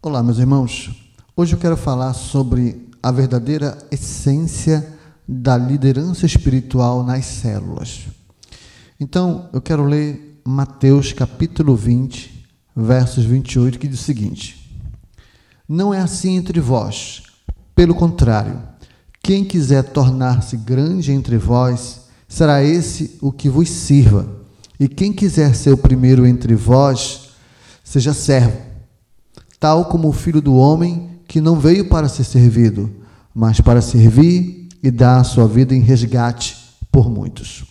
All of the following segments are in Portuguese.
Olá, meus irmãos. Hoje eu quero falar sobre a verdadeira essência da liderança espiritual nas células. Então, eu quero ler Mateus capítulo 20, versos 28, que diz o seguinte: Não é assim entre vós, pelo contrário, quem quiser tornar-se grande entre vós, será esse o que vos sirva. E quem quiser ser o primeiro entre vós, seja servo tal como o filho do homem que não veio para ser servido, mas para servir e dar a sua vida em resgate por muitos.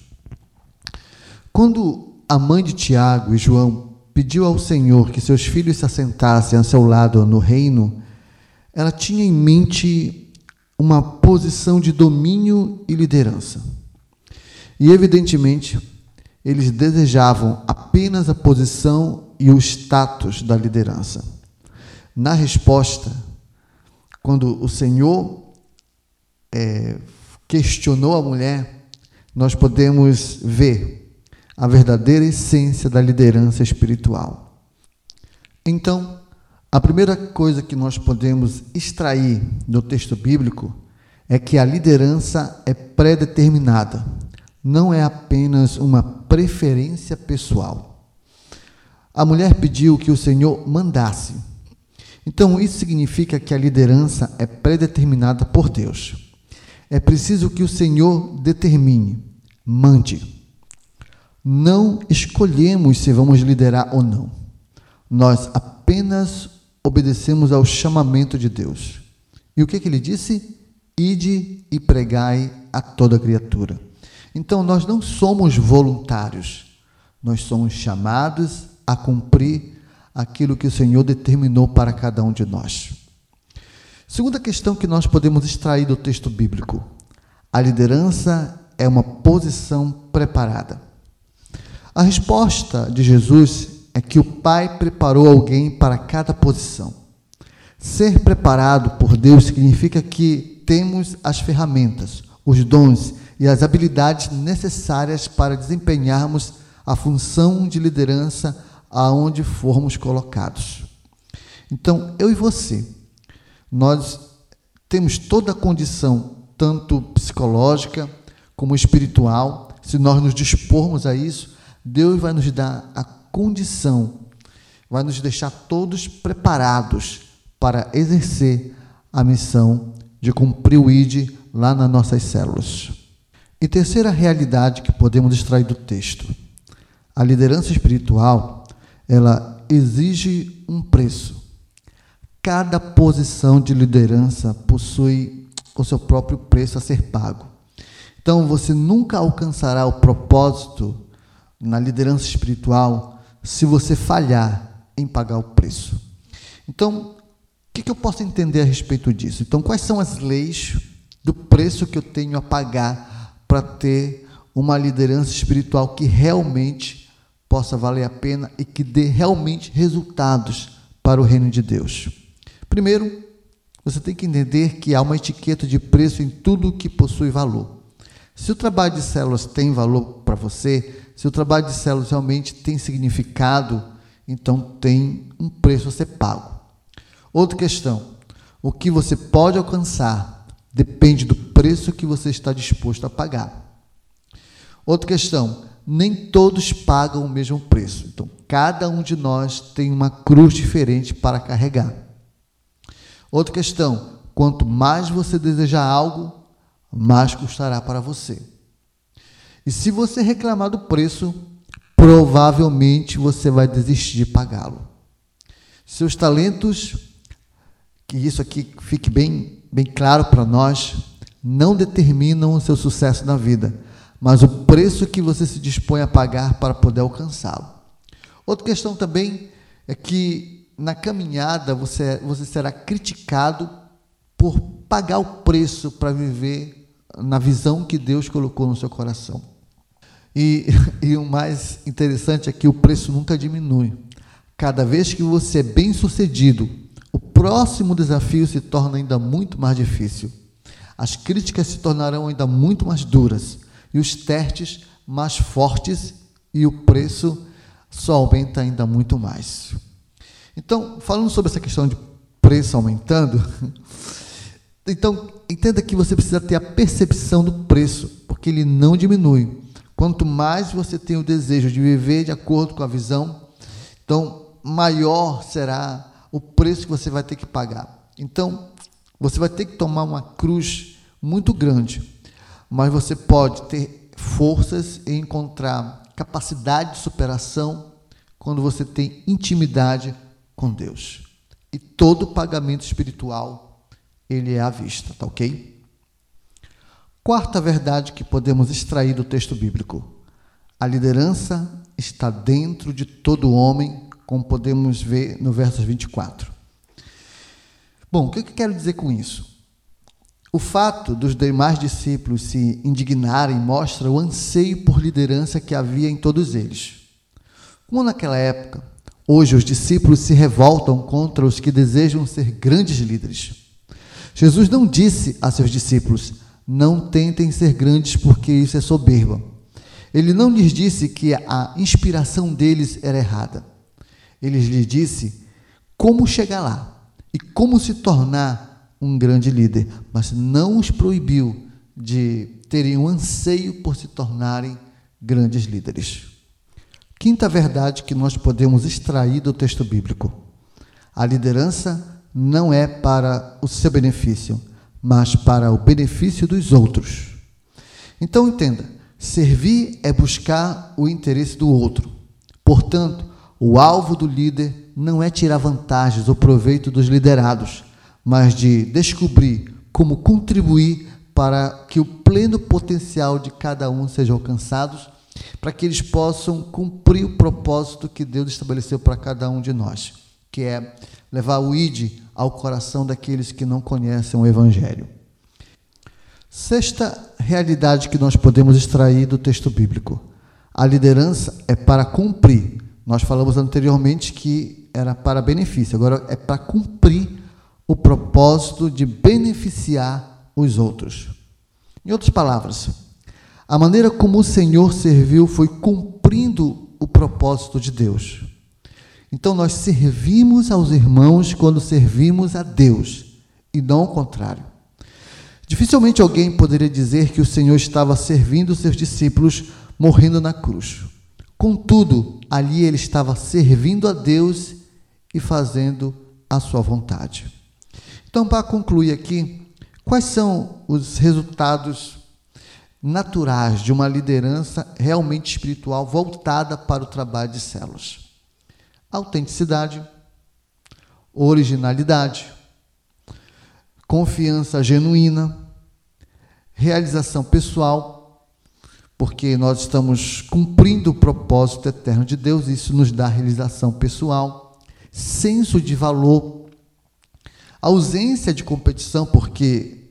Quando a mãe de Tiago e João pediu ao Senhor que seus filhos se assentassem a seu lado no reino, ela tinha em mente uma posição de domínio e liderança. E, evidentemente, eles desejavam apenas a posição e o status da liderança. Na resposta, quando o Senhor é, questionou a mulher, nós podemos ver a verdadeira essência da liderança espiritual. Então, a primeira coisa que nós podemos extrair do texto bíblico é que a liderança é pré-determinada, não é apenas uma preferência pessoal. A mulher pediu que o Senhor mandasse, então, isso significa que a liderança é predeterminada por Deus. É preciso que o Senhor determine, mande. Não escolhemos se vamos liderar ou não. Nós apenas obedecemos ao chamamento de Deus. E o que, que ele disse? Ide e pregai a toda criatura. Então, nós não somos voluntários, nós somos chamados a cumprir aquilo que o Senhor determinou para cada um de nós. Segunda questão que nós podemos extrair do texto bíblico: a liderança é uma posição preparada. A resposta de Jesus é que o Pai preparou alguém para cada posição. Ser preparado por Deus significa que temos as ferramentas, os dons e as habilidades necessárias para desempenharmos a função de liderança aonde formos colocados. Então, eu e você, nós temos toda a condição, tanto psicológica como espiritual, se nós nos dispormos a isso, Deus vai nos dar a condição, vai nos deixar todos preparados para exercer a missão de cumprir o ID lá nas nossas células. E terceira realidade que podemos extrair do texto: a liderança espiritual ela exige um preço. Cada posição de liderança possui o seu próprio preço a ser pago. Então você nunca alcançará o propósito na liderança espiritual se você falhar em pagar o preço. Então, o que, eu posso entender a respeito disso? Então, quais são as leis do preço que eu tenho a pagar para ter uma liderança espiritual que realmente possa valer a pena e que dê realmente resultados para o reino de Deus. Primeiro, você tem que entender que há uma etiqueta de preço em tudo que possui valor. Se o trabalho de células tem valor para você, se o trabalho de células realmente tem significado, então tem um preço a ser pago. Outra questão: o que você pode alcançar depende do preço que você está disposto a pagar. Outra questão: nem todos pagam o mesmo preço. Então, cada um de nós tem uma cruz diferente para carregar. Outra questão: quanto mais você desejar algo, mais custará para você. E se você reclamar do preço, provavelmente você vai desistir de pagá-lo. Seus talentos, que isso aqui fique bem, bem claro para nós, não determinam o seu sucesso na vida mas o preço que você se dispõe a pagar para poder alcançá-lo. Outra questão também é que na caminhada você, você será criticado por pagar o preço para viver na visão que Deus colocou no seu coração. E, e o mais interessante é que o preço nunca diminui. Cada vez que você é bem sucedido, o próximo desafio se torna ainda muito mais difícil. As críticas se tornarão ainda muito mais duras e os testes mais fortes e o preço só aumenta ainda muito mais. Então, falando sobre essa questão de preço aumentando. Então, entenda que você precisa ter a percepção do preço, porque ele não diminui. Quanto mais você tem o desejo de viver de acordo com a visão, então maior será o preço que você vai ter que pagar. Então, você vai ter que tomar uma cruz muito grande, mas você pode ter forças e encontrar capacidade de superação quando você tem intimidade com Deus. E todo pagamento espiritual, ele é à vista, tá ok? Quarta verdade que podemos extrair do texto bíblico. A liderança está dentro de todo homem, como podemos ver no verso 24. Bom, o que eu quero dizer com isso? O fato dos demais discípulos se indignarem mostra o anseio por liderança que havia em todos eles. Como naquela época, hoje os discípulos se revoltam contra os que desejam ser grandes líderes. Jesus não disse a seus discípulos: não tentem ser grandes porque isso é soberba. Ele não lhes disse que a inspiração deles era errada. Ele lhes disse como chegar lá e como se tornar um grande líder, mas não os proibiu de terem um anseio por se tornarem grandes líderes. Quinta verdade que nós podemos extrair do texto bíblico: a liderança não é para o seu benefício, mas para o benefício dos outros. Então entenda: servir é buscar o interesse do outro. Portanto, o alvo do líder não é tirar vantagens ou proveito dos liderados, mas de descobrir como contribuir para que o pleno potencial de cada um seja alcançado, para que eles possam cumprir o propósito que Deus estabeleceu para cada um de nós, que é levar o ID ao coração daqueles que não conhecem o Evangelho. Sexta realidade que nós podemos extrair do texto bíblico: a liderança é para cumprir. Nós falamos anteriormente que era para benefício, agora é para cumprir o propósito de beneficiar os outros. Em outras palavras, a maneira como o Senhor serviu foi cumprindo o propósito de Deus. Então nós servimos aos irmãos quando servimos a Deus e não o contrário. Dificilmente alguém poderia dizer que o Senhor estava servindo seus discípulos morrendo na cruz. Contudo, ali ele estava servindo a Deus e fazendo a sua vontade. Então, para concluir aqui, quais são os resultados naturais de uma liderança realmente espiritual voltada para o trabalho de células? Autenticidade, originalidade, confiança genuína, realização pessoal, porque nós estamos cumprindo o propósito eterno de Deus, isso nos dá realização pessoal senso de valor, ausência de competição, porque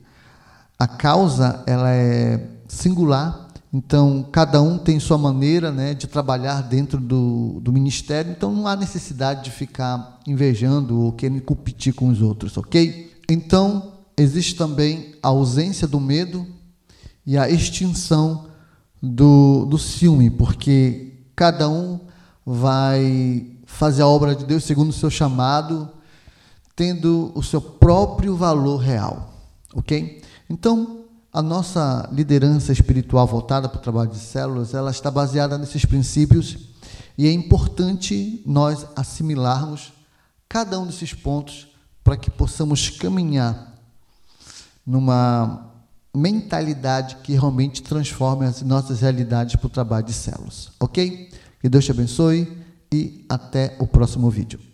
a causa ela é singular, então cada um tem sua maneira né, de trabalhar dentro do, do ministério, então não há necessidade de ficar invejando ou querendo competir com os outros, ok? Então existe também a ausência do medo e a extinção do, do ciúme, porque cada um vai fazer a obra de Deus segundo o seu chamado, tendo o seu próprio valor real. Ok? Então, a nossa liderança espiritual voltada para o trabalho de células, ela está baseada nesses princípios e é importante nós assimilarmos cada um desses pontos para que possamos caminhar numa mentalidade que realmente transforme as nossas realidades para o trabalho de células. Ok? Que Deus te abençoe e até o próximo vídeo.